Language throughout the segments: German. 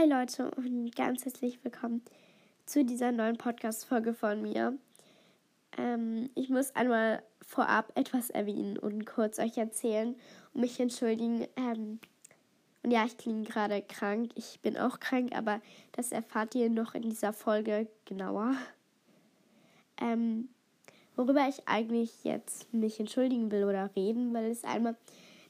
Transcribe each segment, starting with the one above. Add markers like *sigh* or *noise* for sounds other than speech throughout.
Hi Leute und ganz herzlich willkommen zu dieser neuen Podcast-Folge von mir. Ähm, ich muss einmal vorab etwas erwähnen und kurz euch erzählen und mich entschuldigen. Ähm, und ja, ich klinge gerade krank. Ich bin auch krank, aber das erfahrt ihr noch in dieser Folge genauer. Ähm, worüber ich eigentlich jetzt mich entschuldigen will oder reden, weil es einmal,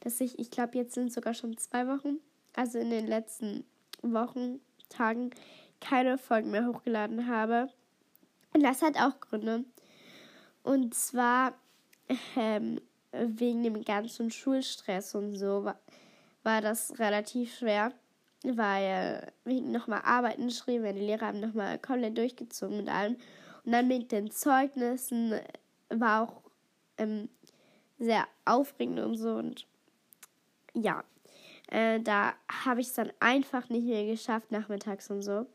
dass ich, ich glaube, jetzt sind sogar schon zwei Wochen, also in den letzten Wochen, Tagen keine Folgen mehr hochgeladen habe. Und das hat auch Gründe. Und zwar ähm, wegen dem ganzen Schulstress und so war, war das relativ schwer, weil wir nochmal Arbeiten schrieben, die Lehrer haben nochmal komplett durchgezogen mit allem. Und dann mit den Zeugnissen war auch ähm, sehr aufregend und so. Und ja, äh, da habe ich es dann einfach nicht mehr geschafft, nachmittags und so.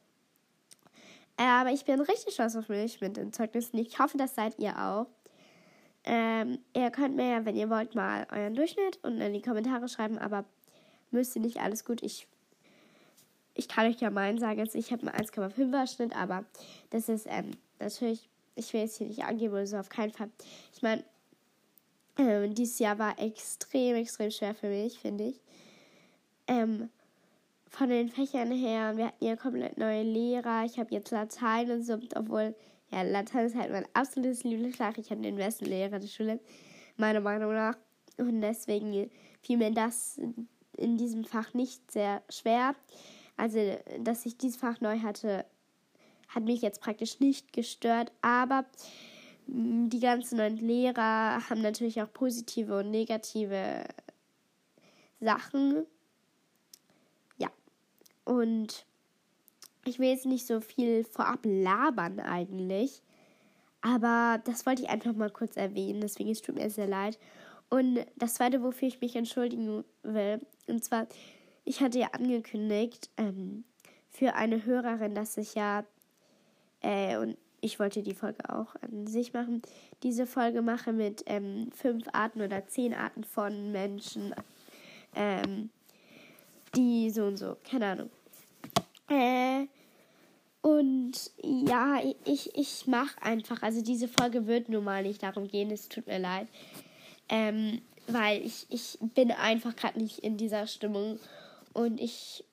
Äh, aber ich bin richtig stolz auf mich mit den Zeugnissen. Ich hoffe, das seid ihr auch. Ähm, ihr könnt mir ja, wenn ihr wollt, mal euren Durchschnitt und in die Kommentare schreiben, aber müsst ihr nicht alles gut. Ich, ich kann euch ja meinen sagen, jetzt ich habe einen 1,5er Schnitt, aber das ist ähm, natürlich, ich will jetzt hier nicht angeben oder so, auf keinen Fall. Ich meine, äh, dieses Jahr war extrem, extrem schwer für mich, finde ich. Ähm, von den Fächern her, wir hatten ja komplett neue Lehrer. Ich habe jetzt Latein und so, obwohl, ja, Latein ist halt mein absolutes Lieblingsfach. Ich habe den besten Lehrer der Schule, meiner Meinung nach. Und deswegen fiel mir das in diesem Fach nicht sehr schwer. Also, dass ich dieses Fach neu hatte, hat mich jetzt praktisch nicht gestört. Aber mm, die ganzen neuen Lehrer haben natürlich auch positive und negative Sachen. Und ich will jetzt nicht so viel vorab labern eigentlich. Aber das wollte ich einfach mal kurz erwähnen, deswegen es tut mir sehr leid. Und das zweite, wofür ich mich entschuldigen will, und zwar, ich hatte ja angekündigt ähm, für eine Hörerin, dass ich ja, äh, und ich wollte die Folge auch an sich machen, diese Folge mache mit ähm, fünf Arten oder zehn Arten von Menschen, ähm, die so und so, keine Ahnung. Äh, und ja, ich, ich mache einfach, also diese Folge wird nun mal nicht darum gehen, es tut mir leid. Ähm, weil ich, ich bin einfach gerade nicht in dieser Stimmung und ich.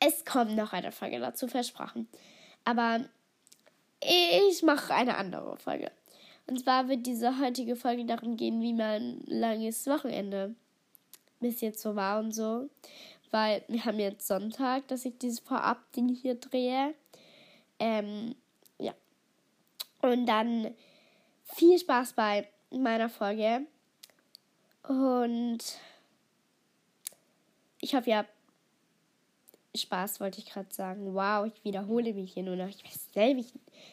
Es kommt noch eine Folge dazu, versprochen. Aber ich mache eine andere Folge. Und zwar wird diese heutige Folge darum gehen, wie mein langes Wochenende bis jetzt so war und so. Weil wir haben jetzt Sonntag, dass ich dieses Vorab-Ding hier drehe. Ähm, ja. Und dann viel Spaß bei meiner Folge. Und ich hoffe, ihr habt Spaß, wollte ich gerade sagen. Wow, ich wiederhole mich hier nur noch. Ich weiß selber,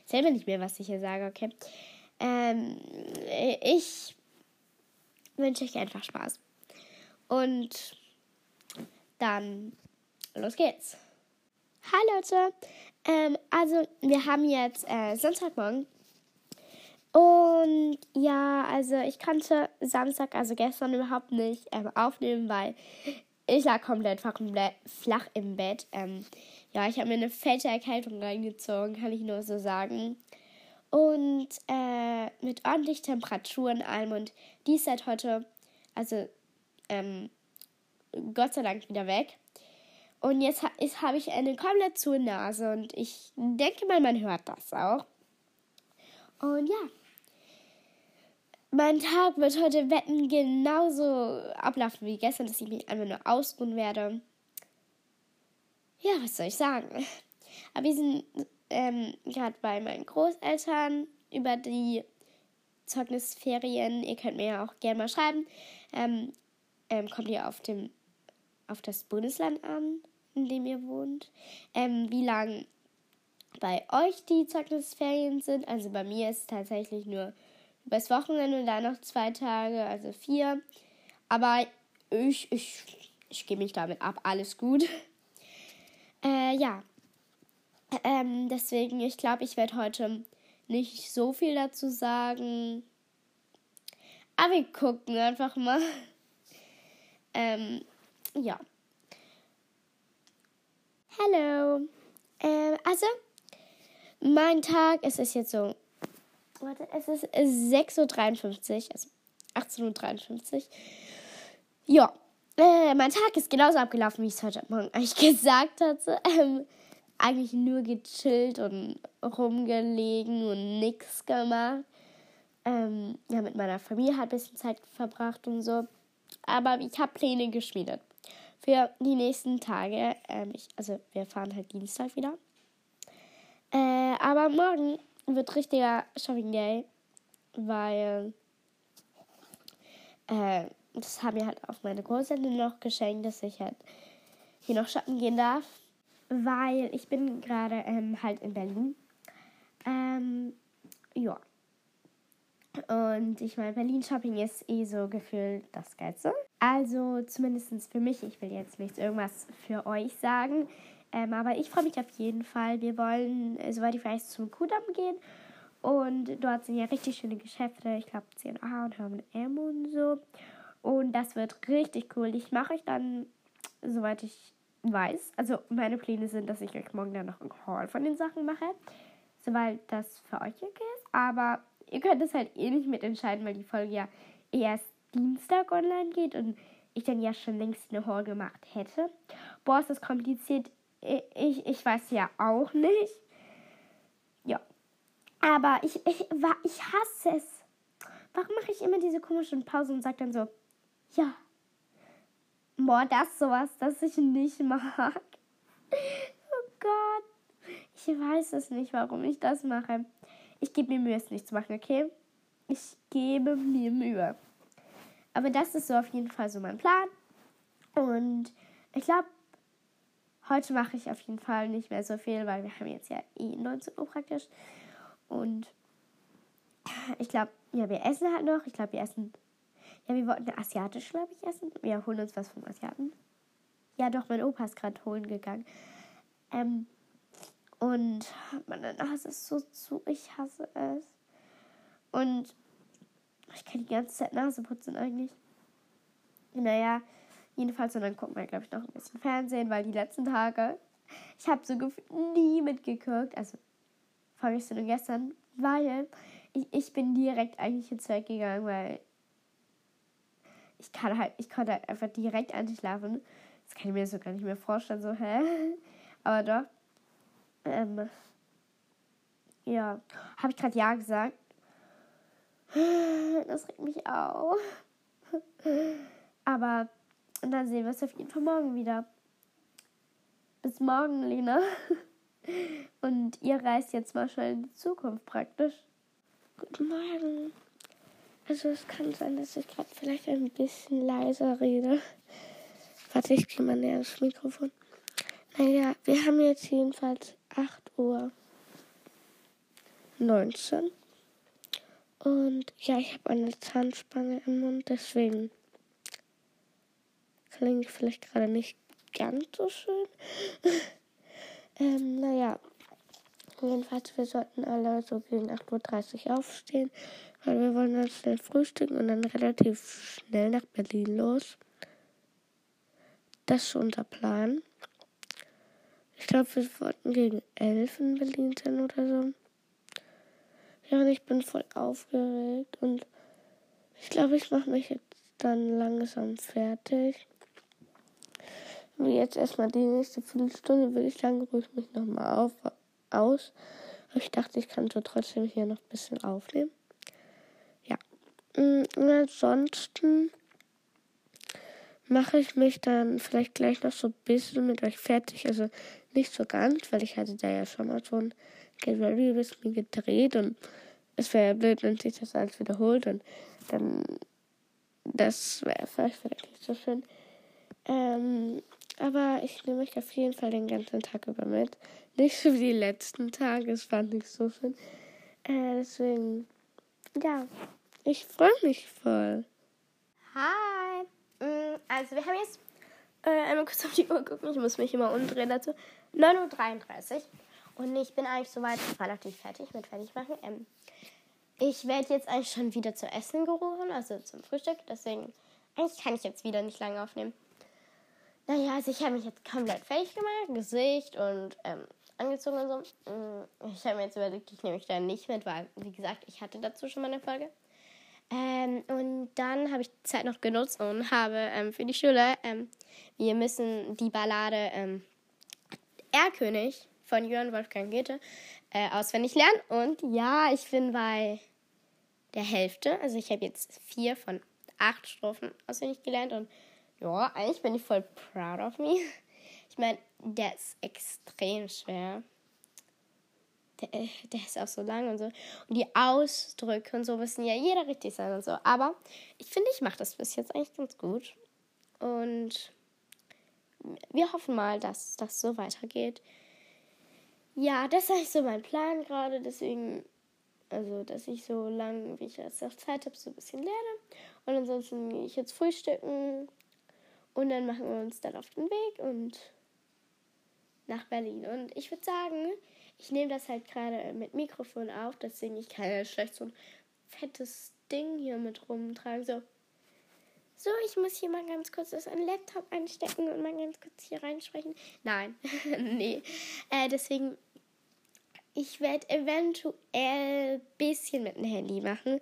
selber nicht mehr, was ich hier sage, okay? Ähm, ich wünsche euch einfach Spaß. Und dann los geht's. Hi Leute, ähm, also wir haben jetzt äh, Samstagmorgen und ja, also ich konnte Samstag, also gestern überhaupt nicht ähm, aufnehmen, weil ich lag komplett flach im Bett. Ähm, ja, ich habe mir eine fette Erkältung reingezogen, kann ich nur so sagen. Und äh, mit ordentlich Temperatur in allem. Und die ist seit heute, also ähm, Gott sei Dank wieder weg. Und jetzt ha habe ich eine komplett zu Nase und ich denke mal, man hört das auch. Und ja, mein Tag wird heute wetten genauso ablaufen wie gestern, dass ich mich einfach nur ausruhen werde. Ja, was soll ich sagen? Aber wir sind ähm, gerade bei meinen Großeltern über die Zeugnisferien. Ihr könnt mir ja auch gerne mal schreiben. Ähm, ähm, kommt ihr auf dem auf das Bundesland an, in dem ihr wohnt, ähm, wie lang bei euch die Zeugnisferien sind. Also bei mir ist es tatsächlich nur übers Wochenende und dann noch zwei Tage, also vier. Aber ich, ich, ich gebe mich damit ab, alles gut. *laughs* Äh, ja. Ähm, deswegen, ich glaube, ich werde heute nicht so viel dazu sagen. Aber wir gucken einfach mal. *laughs* Ähm, ja. Hello. Ähm, also, mein Tag, es ist jetzt so, warte, es ist 6.53 Uhr, also 18.53 Uhr. Ja, äh, mein Tag ist genauso abgelaufen, wie ich es heute Morgen eigentlich *laughs* gesagt hatte. Ähm, eigentlich nur gechillt und rumgelegen und nichts gemacht. Ähm, ja, mit meiner Familie halt ein bisschen Zeit verbracht und so. Aber ich habe Pläne geschmiedet für die nächsten Tage. Ähm, ich, also wir fahren halt Dienstag wieder. Äh, aber morgen wird richtiger Shopping Day, weil äh, das haben mir halt auch meine Großeltern noch geschenkt, dass ich halt hier noch shoppen gehen darf, weil ich bin gerade ähm, halt in Berlin. Ähm, ja. Und ich meine, Berlin Shopping ist eh so gefühlt das Geilste. Also zumindest für mich. Ich will jetzt nicht irgendwas für euch sagen. Ähm, aber ich freue mich auf jeden Fall. Wir wollen, äh, soweit ich weiß, zum Kudamm gehen. Und dort sind ja richtig schöne Geschäfte. Ich glaube, C&A und H&M und so. Und das wird richtig cool. Ich mache euch dann, soweit ich weiß, also meine Pläne sind, dass ich euch morgen dann noch ein Haul von den Sachen mache. Soweit das für euch okay ist. Aber ihr könnt es halt eh nicht mitentscheiden, weil die Folge ja erst Dienstag online geht und ich dann ja schon längst eine Haul gemacht hätte. Boah, ist das kompliziert. Ich, ich weiß ja auch nicht. Ja. Aber ich, ich, ich hasse es. Warum mache ich immer diese komischen Pausen und sage dann so, ja. Boah, das ist sowas, das ich nicht mag. *laughs* Oh Gott. Ich weiß es nicht, warum ich das mache. Ich gebe mir Mühe, es nicht zu machen, okay? Ich gebe mir Mühe. Aber das ist so auf jeden Fall so mein Plan. Und ich glaube, heute mache ich auf jeden Fall nicht mehr so viel, weil wir haben jetzt ja eh 19 Uhr praktisch. Und ich glaube, ja, wir essen halt noch. Ich glaube, wir essen. Ja, wir wollten asiatisch, glaube ich, essen. Wir holen uns was vom Asiaten. Ja, doch, mein Opa ist gerade holen gegangen. Ähm, und meine Nase ist so zu. Ich hasse es. Und ich kann die ganze Zeit Nase putzen eigentlich. Naja, jedenfalls. Und dann gucken wir, glaube ich, noch ein bisschen Fernsehen, weil die letzten Tage. Ich habe so nie mitgeguckt. Also vorgestern und gestern. Weil ich, ich bin direkt eigentlich ins Bett gegangen, weil ich kann halt, ich konnte halt einfach direkt einschlafen. Das kann ich mir so gar nicht mehr vorstellen, so, hä? *laughs* Aber doch. Ähm, ja. Habe ich gerade Ja gesagt? Das regt mich auf. Aber dann sehen wir es auf jeden Fall morgen wieder. Bis morgen, Lena. Und ihr reist jetzt mal schnell in die Zukunft praktisch. Guten Morgen. Also es kann sein, dass ich gerade vielleicht ein bisschen leiser rede. Warte, ich gehe mal näher ans Mikrofon. Naja, wir haben jetzt jedenfalls 8 Uhr 19. Und ja, ich habe eine Zahnspange im Mund, deswegen klingt vielleicht gerade nicht ganz so schön. *laughs* ähm, naja, jedenfalls, wir sollten alle so gegen 8.30 Uhr aufstehen, weil wir wollen dann schnell frühstücken und dann relativ schnell nach Berlin los. Das ist unser Plan. Ich glaube, wir wollten gegen 11 in Berlin sein oder so. Ja, und ich bin voll aufgeregt und ich glaube, ich mache mich jetzt dann langsam fertig. Und jetzt erstmal die nächste Viertelstunde würde ich sagen, ruhe ich mich nochmal aus. Aber ich dachte, ich kann so trotzdem hier noch ein bisschen aufnehmen. Ja. Mm, und ansonsten mache ich mich dann vielleicht gleich noch so ein bisschen mit euch fertig. Also nicht so ganz, weil ich hatte da ja schon mal so ein Get Ready With Me gedreht und es wäre blöd, wenn sich das alles wiederholt und dann das wäre vielleicht nicht so schön. Ähm, aber ich nehme euch auf jeden Fall den ganzen Tag über mit. Nicht so wie die letzten Tage, es war nicht so schön. Äh, deswegen, ja, ich freue mich voll. Hi! Mm, also, wir haben jetzt äh, einmal kurz auf die Uhr gucken. Ich muss mich immer umdrehen dazu. 9.33 Uhr. Und ich bin eigentlich soweit relativ fertig mit fertig machen. Ähm, ich werde jetzt eigentlich schon wieder zu essen gerufen, also zum Frühstück. Deswegen, eigentlich kann ich jetzt wieder nicht lange aufnehmen. naja, also ich habe mich jetzt komplett fertig gemacht, Gesicht und ähm, angezogen und so. Mm, ich habe mir jetzt überlegt, ich nehme mich da nicht mit, weil, wie gesagt, ich hatte dazu schon mal eine Folge. Ähm, und dann habe ich die Zeit noch genutzt und habe ähm, für die Schule, ähm, wir müssen die Ballade ähm, Erlkönig von Johann Wolfgang Goethe äh, auswendig lernen. Und ja, ich bin bei der Hälfte. Also ich habe jetzt vier von acht Strophen auswendig gelernt und ja, eigentlich bin ich voll proud of me. Ich meine, der ist extrem schwer. Der, äh, der, ist auch so lang und so. Und die Ausdrücke und so müssen ja jeder richtig sein und so. Aber ich finde, ich mache das bis jetzt eigentlich ganz gut. Und wir hoffen mal, dass das so weitergeht. Ja, das ist eigentlich so mein Plan gerade. Deswegen, also, dass ich so lange, wie ich jetzt noch Zeit habe, so ein bisschen lerne. Und ansonsten gehe ich jetzt frühstücken. Und dann machen wir uns dann auf den Weg und nach Berlin. Und ich würde sagen, ich nehme das halt gerade mit Mikrofon auf, deswegen ich kann ja schlecht so ein fettes Ding hier mit rumtragen. So, so, ich muss hier mal ganz kurz das an Laptop einstecken und mal ganz kurz hier reinsprechen. Nein, *laughs* nee. Äh, deswegen, ich werde eventuell ein bisschen mit dem Handy machen.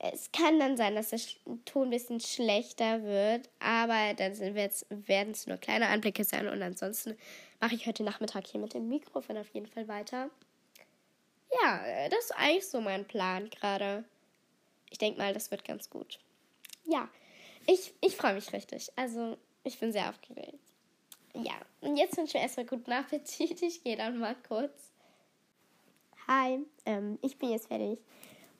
Es kann dann sein, dass der Ton ein bisschen schlechter wird, aber dann werden es nur kleine Anblicke sein und ansonsten mache ich heute Nachmittag hier mit dem Mikrofon auf jeden Fall weiter. Ja, das ist eigentlich so mein Plan gerade. Ich denke mal, das wird ganz gut. Ja, ich, ich freue mich richtig. Also, ich bin sehr aufgeregt. Ja, und jetzt wünsche ich mir erstmal guten Appetit. Ich gehe dann mal kurz. Hi, ähm, ich bin jetzt fertig.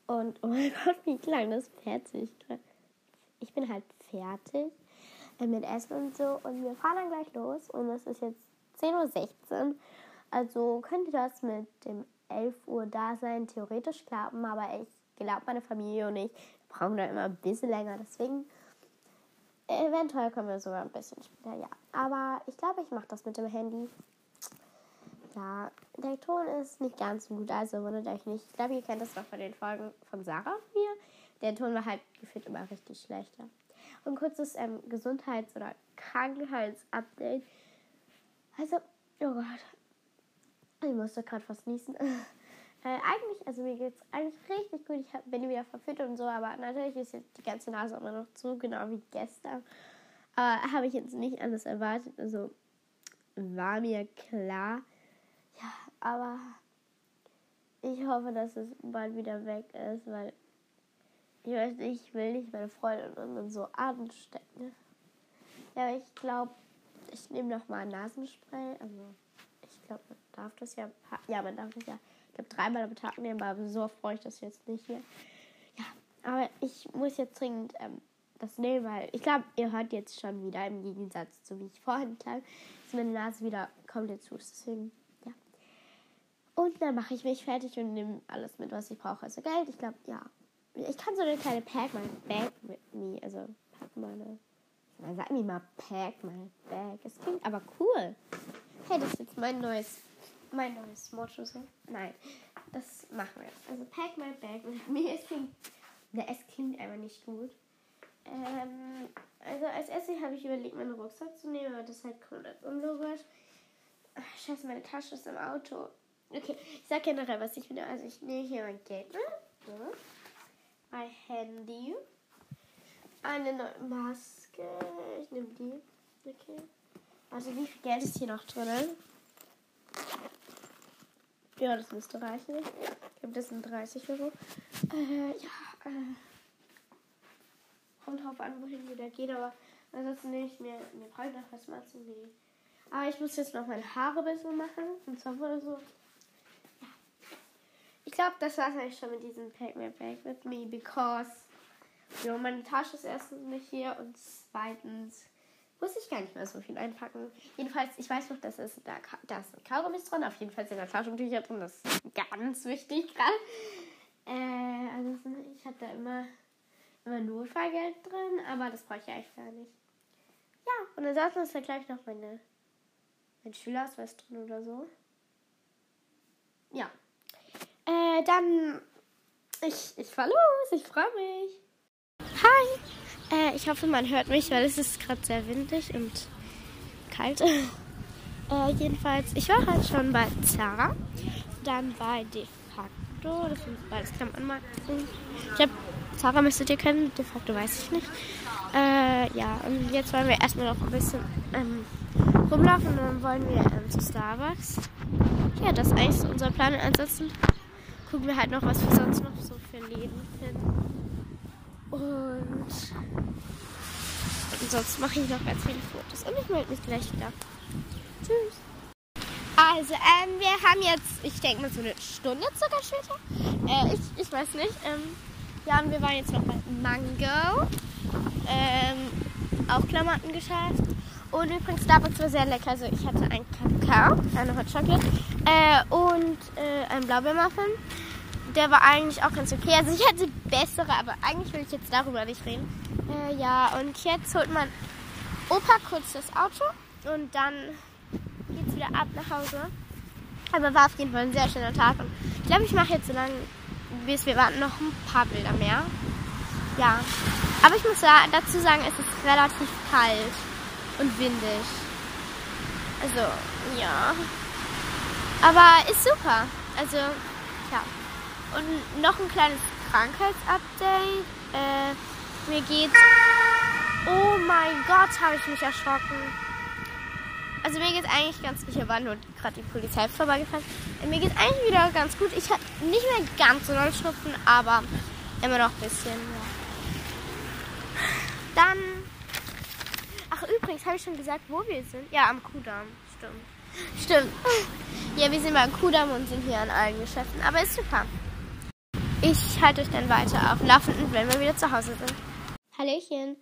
Und oh mein *laughs* Gott, wie klang das fertig. Ich bin halt fertig äh, mit Essen und so. Und wir fahren dann gleich los. Und es ist jetzt 10.16 Uhr. Also könnte das mit dem 11 Uhr da sein theoretisch klappen. Aber ich glaube, meine Familie und ich brauchen da immer ein bisschen länger. Deswegen Eventuell können wir sogar ein bisschen später, ja. Aber ich glaube, ich mache das mit dem Handy. Ja, der Ton ist nicht ganz so gut, also wundert euch nicht. Ich glaube, ihr kennt das noch von den Folgen von Sarah und mir. Der Ton war halt gefühlt immer richtig schlechter. Und kurzes ähm, Gesundheits- oder Krankheitsupdate. Also, oh Gott. Ich musste gerade fast niesen. *laughs* Äh, eigentlich, also mir geht es eigentlich richtig gut. Ich hab, bin wieder verfüttert und so, aber natürlich ist jetzt die ganze Nase immer noch zu, genau wie gestern. Aber habe ich jetzt nicht anders erwartet. Also war mir klar. Ja, aber ich hoffe, dass es bald wieder weg ist, weil ich weiß nicht, ich will nicht meine Freundin so anstecken. Ja, ich glaube, ich nehme noch mal Nasenspray. Also ich glaube, man darf das ja. Ja, man darf das ja ich habe dreimal am Tag nehmen, aber so freue ich das jetzt nicht hier. Ja, aber ich muss jetzt dringend ähm, das nehmen, weil ich glaube, ihr hört jetzt schon wieder im Gegensatz zu wie ich vorhin klang, ist meine Nase wieder komplett zu. Deswegen. Und dann mache ich mich fertig und nehme alles mit, was ich brauche. Also Geld, ich glaube, ja. Ich kann so eine kleine Pack my Bag mit me, also pack meine. Sag mir mal Pack my Bag. Es klingt aber cool. Hey, das ist jetzt mein neues mein neues Motto. Nein, das machen wir. Also pack my bag mit *laughs* mir. Es klingt, ne, es klingt einfach nicht gut. Ähm, also als erstes habe ich überlegt, meinen Rucksack zu nehmen, aber das ist halt komplett unlogisch. Scheiße, meine Tasche ist im Auto. Okay, ich sag generell, was ich will. Also ich nehme hier mein Geld mit. So. Mein Handy. Eine neue Maske. Ich nehme die. Okay. Also wie viel Geld ist hier noch drin? Ja, das müsste reichen. Ich glaube, das sind 30 Euro. Äh, ja, äh. Kommt drauf an, wohin wir da gehen, aber ansonsten nehme ich mir, mir brauche noch was mal zu nehmen. Aber ich muss jetzt noch meine Haare bisschen machen. Und zwar wurde so. Ja. Ich glaube, das war es eigentlich schon mit diesem Pack Me Bag with Me, because. Ja, meine Tasche ist erstens nicht hier und zweitens muss ich gar nicht mehr so viel einpacken. Jedenfalls, ich weiß noch, dass es da, da ist ein Kaugummis drin. Auf jeden Fall sind da Taschentücher drin. Das ist ganz wichtig gerade. Äh, also ich habe da immer, immer Notfallgeld drin, aber das brauche ich eigentlich gar nicht. Ja, und ansonsten ist da gleich noch meine, mein Schülerausweis drin oder so. Ja. Äh, dann, ich, ich fahr los. Ich freue mich. Hi. Äh, ich hoffe, man hört mich, weil es ist gerade sehr windig und kalt. *laughs* äh, jedenfalls, ich war halt schon bei Zara, dann bei De facto, das sind beides Klamottenmarken. Ich habe Zara müsstet ihr kennen, De facto weiß ich nicht. Äh, ja, und jetzt wollen wir erstmal noch ein bisschen ähm, rumlaufen und dann wollen wir ähm, zu Starbucks. Ja, das ist eigentlich so unser Plan. Ansonsten gucken wir halt noch, was wir sonst noch so für Läden finden. Und sonst mache ich noch ganz viele Fotos. Und ich melde mich gleich wieder. Tschüss. Also, ähm, wir haben jetzt, ich denke mal, so eine Stunde circa später. Äh, ich, ich weiß nicht. Ähm, ja, und wir waren jetzt noch bei Mango. Ähm, auch Klamottengeschäft. Und übrigens, Starbucks war sehr lecker. Also, ich hatte einen Kakao, eine Hot Chocolate äh, und äh, einen Blaubeermuffin. Der war eigentlich auch ganz okay. Also, ich hatte bessere, aber eigentlich will ich jetzt darüber nicht reden. Äh, ja, und jetzt holt man Opa kurz das Auto und dann geht's wieder ab nach Hause. Aber war auf jeden Fall ein sehr schöner Tag. Und ich glaube, ich mache jetzt so lange, bis wir warten, noch ein paar Bilder mehr. Ja. Aber ich muss dazu sagen, es ist relativ kalt und windig. Also, ja. Aber ist super. Also, ja. Und noch ein kleines Krankheitsupdate. Äh, mir geht's. Oh mein Gott, habe ich mich erschrocken. Also mir geht's eigentlich ganz gut. Hier war nur gerade die Polizei vorbeigefahren. Mir geht's eigentlich wieder ganz gut. Ich habe nicht mehr ganz so doll Schnupfen, aber immer noch ein bisschen. Ja. Dann. Übrigens, habe ich schon gesagt, wo wir sind? Ja, am Kudamm. Stimmt. Stimmt. Ja, wir sind beim Kudamm und sind hier an allen Geschäften. Aber ist super. Ich halte euch dann weiter auf Laufenden, wenn wir wieder zu Hause sind. Hallöchen.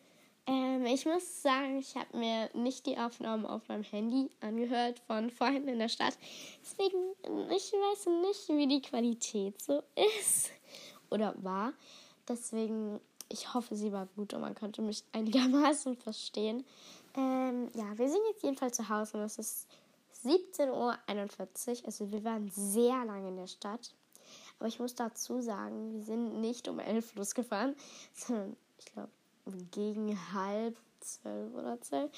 Ähm, ich muss sagen, ich habe mir nicht die Aufnahmen auf meinem Handy angehört von vorhin in der Stadt. Deswegen, ich weiß nicht, wie die Qualität so ist oder war. Deswegen, ich hoffe, sie war gut und man konnte mich einigermaßen *laughs* verstehen. Ähm, ja, wir sind jetzt jedenfalls zu Hause und es ist 17.41 Uhr. Also wir waren sehr lange in der Stadt. Aber ich muss dazu sagen, wir sind nicht um 11 losgefahren, sondern ich glaube gegen halb zwölf oder zwölf.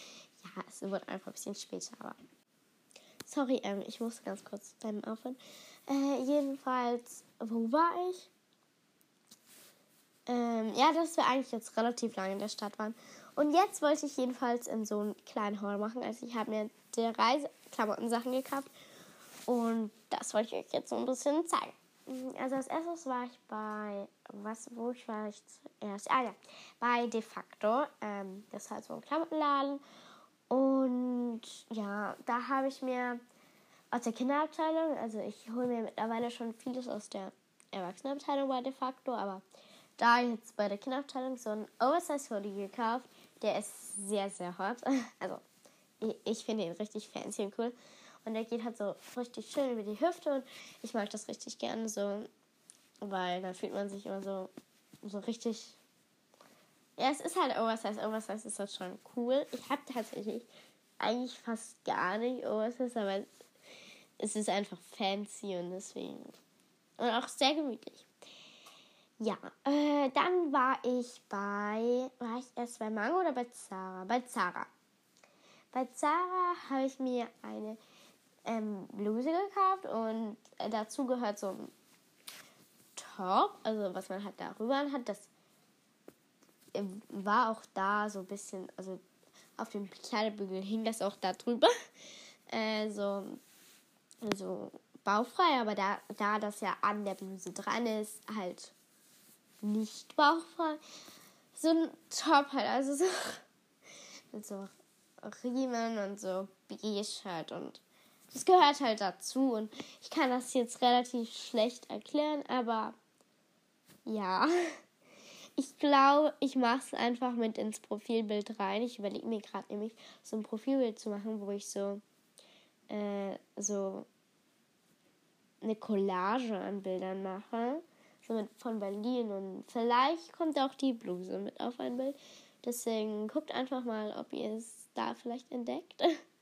Ja, es wird einfach ein bisschen später, aber. Sorry, ähm, ich musste ganz kurz beim Aufhören. Äh, jedenfalls, wo war ich? Ähm, ja, dass wir eigentlich jetzt relativ lange in der Stadt waren. Und jetzt wollte ich jedenfalls in so einen kleinen Haul machen. Also ich habe mir die Reiseklamotten-Sachen gekauft. Und das wollte ich euch jetzt so ein bisschen zeigen. Also als erstes war ich bei, was, wo ich war ich zuerst? Ah ja, bei De facto. Ähm, das ist halt so ein Klamottenladen. Und ja, da habe ich mir aus der Kinderabteilung, also ich hole mir mittlerweile schon vieles aus der Erwachsenenabteilung bei De facto, aber da jetzt bei der Kinderabteilung so ein Oversize Hoodie gekauft. Der ist sehr, sehr hot. *laughs* Also ich, ich finde ihn richtig fancy und cool. Und der geht halt so richtig schön über die Hüfte und ich mag das richtig gerne so, weil dann fühlt man sich immer so, so richtig. Ja, es ist halt Oversize. Oversize ist halt schon cool. Ich habe tatsächlich eigentlich fast gar nicht Oversize, aber es ist einfach fancy und deswegen. Und auch sehr gemütlich. Ja, äh, dann war ich bei. War ich erst bei Mango oder bei Zara? Bei Zara. Bei Zara habe ich mir eine ähm, Bluse gekauft und äh, dazu gehört so ein Top, also was man halt darüber hat. Das äh, war auch da so ein bisschen, also auf dem Kleidebügel hing das auch da drüber. *laughs* Äh, so, so bauchfrei, aber da, da das ja an der Bluse dran ist, halt nicht bauchfrei. So ein Top halt, also so *laughs* mit so Riemen und so halt und das gehört halt dazu und ich kann das jetzt relativ schlecht erklären, aber ja. *laughs* Ich glaube, ich mache es einfach mit ins Profilbild rein. Ich überlege mir gerade nämlich so ein Profilbild zu machen, wo ich so äh, so eine Collage an Bildern mache. Von Berlin und vielleicht kommt auch die Bluse mit auf ein Bild. Deswegen guckt einfach mal, ob ihr es da vielleicht entdeckt. *laughs*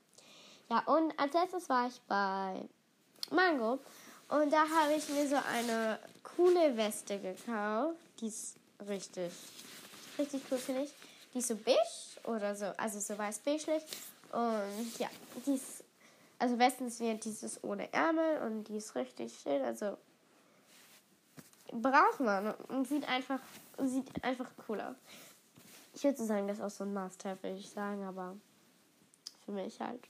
Ja, und als letztes war ich bei Mango. Und da habe ich mir so eine coole Weste gekauft. Die ist richtig, richtig cool, finde ich. Die ist so beige oder so, also so weiß beige Und ja, die ist, also Westens wird dieses ohne Ärmel und die ist richtig schön. Also braucht man und sieht einfach, sieht einfach cool. Ich würde sagen, das ist auch so ein Must-Have, würde ich sagen, aber für mich halt.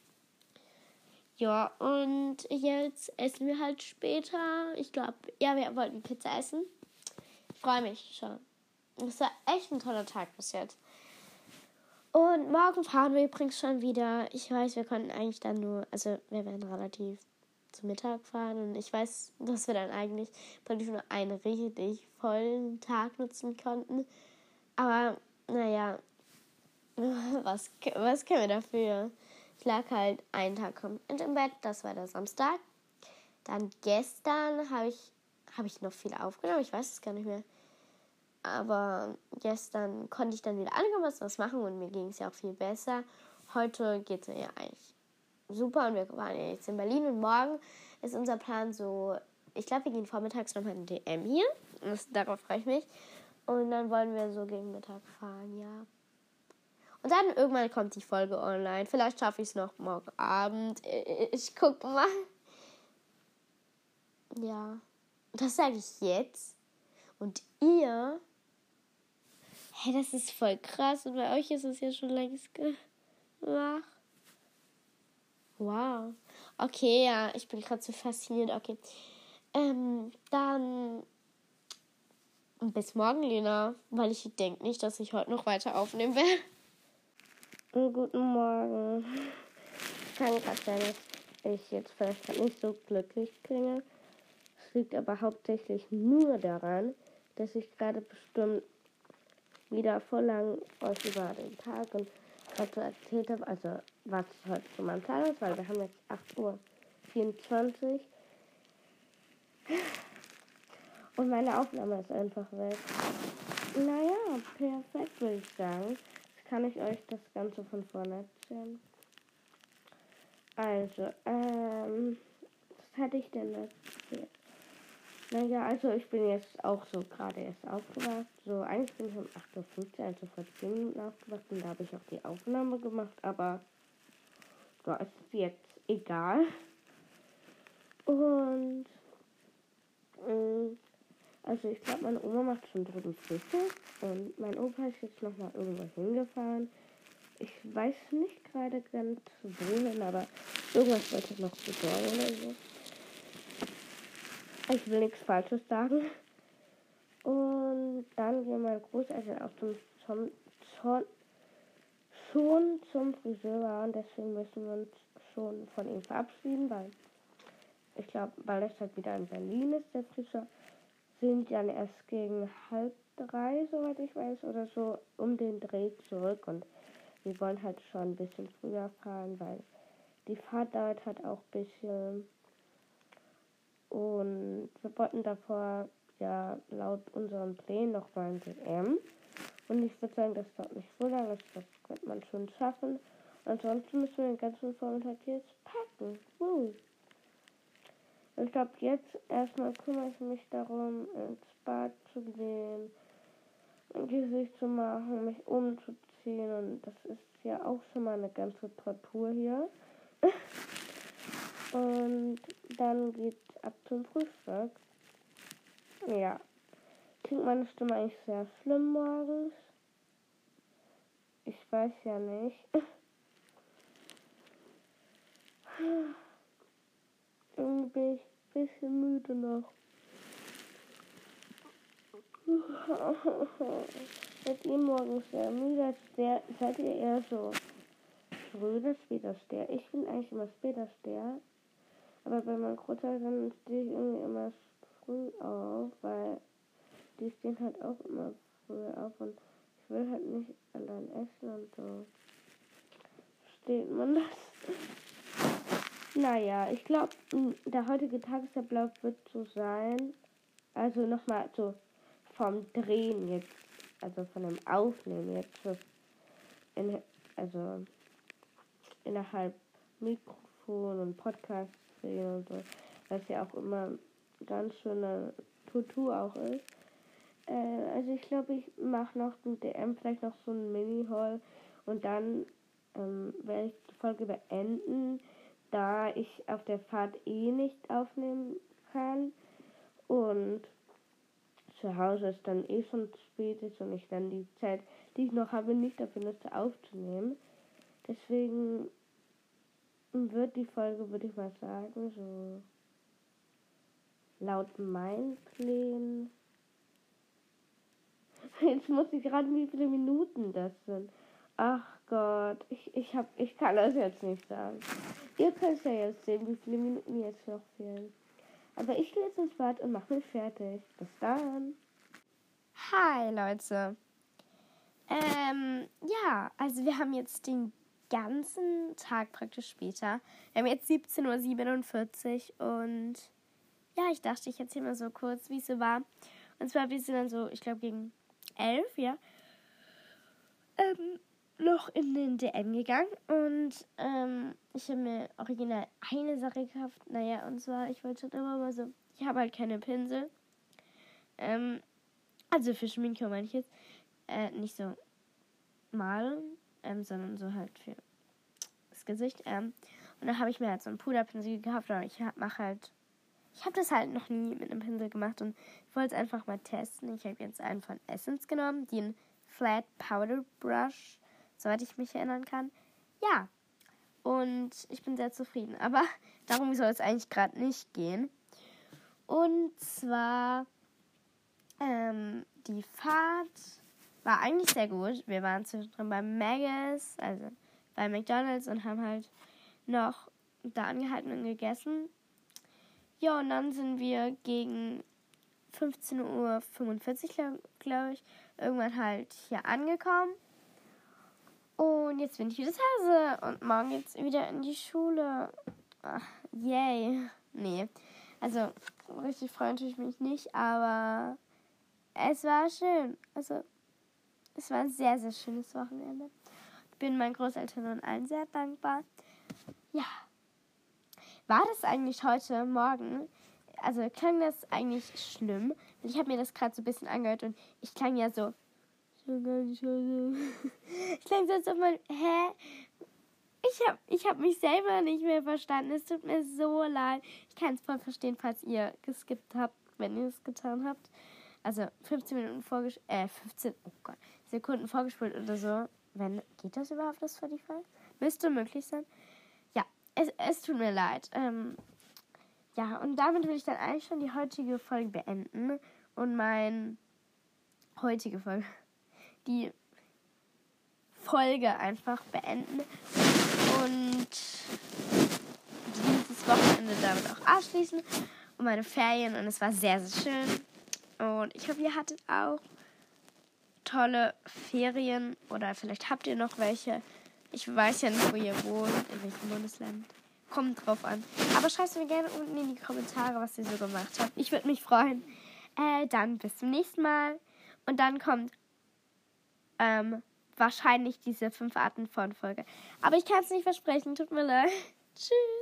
Ja, und jetzt essen wir halt später. Ich glaube, ja, wir wollten Pizza essen. Ich freue mich schon. Es war echt ein toller Tag bis jetzt. Und morgen fahren wir übrigens schon wieder. Ich weiß, wir konnten eigentlich dann nur, also wir werden relativ zu Mittag fahren und ich weiß, dass wir dann eigentlich praktisch nur einen richtig vollen Tag nutzen konnten. Aber naja, *laughs* was, was können wir dafür? Ich lag halt einen Tag komplett im Bett, das war der Samstag. Dann gestern habe ich, hab ich noch viel aufgenommen, ich weiß es gar nicht mehr. Aber gestern konnte ich dann wieder einigermaßen was machen und mir ging es ja auch viel besser. Heute geht es mir ja eigentlich super und wir waren ja jetzt in Berlin und morgen ist unser Plan so, ich glaube, wir gehen vormittags nochmal in DM hier. Das, darauf freue ich mich. Und dann wollen wir so gegen Mittag fahren, ja. Und dann irgendwann kommt die Folge online. Vielleicht schaffe ich es noch morgen Abend. Ich guck mal. Ja. Das sage ich jetzt. Und ihr. Hey, das ist voll krass. Und bei euch ist es ja schon längst gemacht. Wow. Okay, ja, ich bin gerade so fasziniert. Okay. Ähm, dann bis morgen, Lena. Weil ich denke nicht, dass ich heute noch weiter aufnehmen werde. Guten Morgen. Kann gerade sein, dass ich jetzt vielleicht nicht so glücklich klinge. Es liegt aber hauptsächlich nur daran, dass ich gerade bestimmt wieder voll lang euch über den Tag und heute erzählt habe, also was heute zu meinem Tag ist, weil wir haben jetzt 8 Uhr 24 und meine Aufnahme ist einfach weg. Naja, perfekt würde ich sagen kann ich euch das Ganze von vorne erzählen. Also, ähm, was hatte ich denn erzählt? Naja, also ich bin jetzt auch so gerade erst aufgewacht. So, eigentlich bin ich um 8.15 Uhr, also vor 10 Minuten aufgewacht und da habe ich auch die Aufnahme gemacht, aber da ist es jetzt egal. Und, ähm, also ich glaube, meine Oma macht schon drüben Frühstück und mein Opa ist jetzt nochmal irgendwo hingefahren. Ich weiß nicht gerade ganz wohin, aber irgendwas wollte noch besorgen oder so. Ich will nichts Falsches sagen. Und dann gehen meine Großeltern auch zum, zum, zum schon zum Friseur und deswegen müssen wir uns schon von ihm verabschieden, weil ich glaube, weil es halt wieder in Berlin ist, der Friseur sind dann erst gegen halb drei, soweit ich weiß, oder so um den Dreh zurück. Und wir wollen halt schon ein bisschen früher fahren, weil die Fahrt dauert halt auch ein bisschen. Und wir wollten davor ja laut unseren Plänen noch mal ein DM. Und ich würde sagen, das dauert nicht so lange, das könnte man schon schaffen. Ansonsten müssen wir den ganzen Vormittag jetzt packen. Uh. Ich glaube, jetzt erstmal kümmere ich mich darum, ins Bad zu gehen, ein Gesicht zu machen, mich umzuziehen. Und das ist ja auch schon mal eine ganze Tortur hier. *laughs* Und dann geht's ab zum Frühstück. Ja. Klingt meine Stimme eigentlich sehr schlimm morgens? Ich weiß ja nicht. *laughs* Irgendwie bin ich ein bisschen müde noch. *laughs* Seid ihr morgens sehr müde? Der, seid ihr eher so früh später Stern? Ich bin eigentlich immer später Stern. Aber bei meinen Großeltern stehe ich irgendwie immer früh auf, weil die stehen halt auch immer früh auf und ich will halt nicht allein essen und so. Versteht man das? Naja, ich glaube, der heutige Tagesablauf wird so sein. Also nochmal so vom Drehen jetzt, also von dem Aufnehmen jetzt. In, also innerhalb Mikrofon und Podcast drehen und so. Was ja auch immer ganz schöne Tutu auch ist. Äh, also ich glaube, ich mache noch ein DM, vielleicht noch so ein Mini-Haul und dann ähm, werde ich die Folge beenden, da ich auf der Fahrt eh nicht aufnehmen kann und zu Hause ist dann eh schon spät ist und ich dann die Zeit, die ich noch habe, nicht dafür nutze aufzunehmen. Deswegen wird die Folge, würde ich mal sagen, so laut meinen Plänen. *laughs* Jetzt muss ich gerade, wie viele Minuten das sind. Ach Gott, ich, ich, hab, ich kann das jetzt nicht sagen. Ihr könnt ja jetzt sehen, wie viele Minuten jetzt noch fehlen. Aber ich gehe jetzt ins Bad und mache mich fertig. Bis dann. Hi Leute. Ähm, ja, also wir haben jetzt den ganzen Tag praktisch später. Wir haben jetzt 17.47 Uhr und ja, ich dachte, ich erzähle mal so kurz, wie es so war. Und zwar, wir sind dann so, ich glaube, gegen 11, ja, ähm, noch in den DM gegangen und ähm, ich habe mir original eine Sache gekauft. Naja, und zwar, ich wollte schon immer mal so, ich habe halt keine Pinsel. Ähm, also für Schminke meine ich jetzt. Äh, nicht so malen, ähm, sondern so halt für das Gesicht. Ähm. Und dann habe ich mir halt so einen Puderpinsel gekauft, aber ich mache halt. Ich habe das halt noch nie mit einem Pinsel gemacht und ich wollte es einfach mal testen. Ich habe jetzt einen von Essence genommen, den Flat Powder Brush soweit ich mich erinnern kann. Ja, und ich bin sehr zufrieden. *laughs* Aber darum soll es eigentlich gerade nicht gehen. Und zwar, ähm, die Fahrt war eigentlich sehr gut. Wir waren zwischendrin beim Maggis, also bei McDonalds und haben halt noch da angehalten und gegessen. Ja, und dann sind wir gegen 15.45 Uhr, glaube glaub ich, irgendwann halt hier angekommen. Und jetzt bin ich wieder zu Hause und morgen geht's wieder in die Schule. Ach, yay. Nee. Also, richtig freuen tue ich mich nicht, aber es war schön. Also, es war ein sehr, sehr schönes Wochenende. Ich bin meinen Großeltern und allen sehr dankbar. Ja. War das eigentlich heute Morgen? Also, klang das eigentlich schlimm? Ich habe mir das gerade so ein bisschen angehört und ich klang ja so. *laughs* Ich klang so, als ob man. Hä? Ich hab, ich hab mich selber nicht mehr verstanden. Es tut mir so leid. Ich kann es voll verstehen, falls ihr geskippt habt, wenn ihr es getan habt. Also 15 Minuten vorgespielt, äh, 15, oh Gott, Sekunden vorgespielt oder so. Wenn, geht das überhaupt, das Spotify? Müsste möglich sein. Ja, es, es tut mir leid. Ähm, ja, und damit will ich dann eigentlich schon die heutige Folge beenden und mein heutige Folge *laughs* die Folge einfach beenden und dieses Wochenende damit auch abschließen und meine Ferien und es war sehr, sehr schön. Und ich hoffe, ihr hattet auch tolle Ferien oder vielleicht habt ihr noch welche. Ich weiß ja nicht, wo ihr wohnt, in welchem Bundesland. Kommt drauf an. Aber schreibt mir gerne unten in die Kommentare, was ihr so gemacht habt. Ich würde mich freuen. Äh, dann bis zum nächsten Mal. Und dann kommt ähm, wahrscheinlich diese fünf Arten von Folge. Aber ich kann es nicht versprechen, tut mir leid. *laughs* Tschüss.